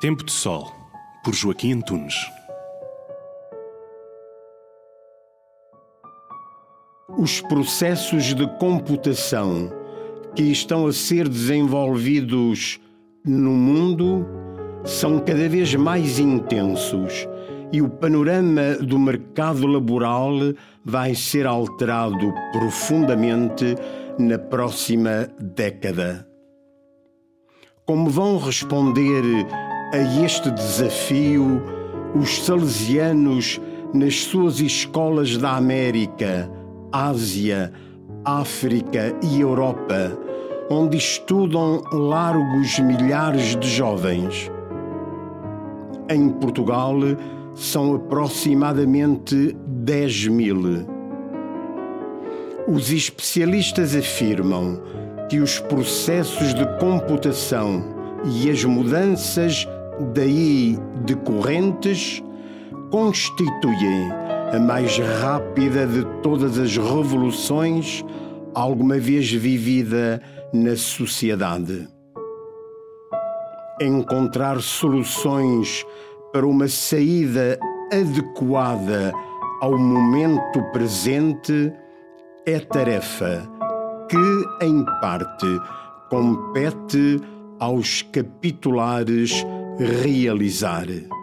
Tempo de Sol, por Joaquim Antunes. Os processos de computação que estão a ser desenvolvidos no mundo são cada vez mais intensos e o panorama do mercado laboral vai ser alterado profundamente na próxima década. Como vão responder a este desafio os salesianos nas suas escolas da América, Ásia, África e Europa, onde estudam largos milhares de jovens? Em Portugal, são aproximadamente 10 mil. Os especialistas afirmam que os processos de computação e as mudanças daí decorrentes constituem a mais rápida de todas as revoluções alguma vez vivida na sociedade. Encontrar soluções para uma saída adequada ao momento presente é tarefa que, em parte, compete aos capitulares realizar.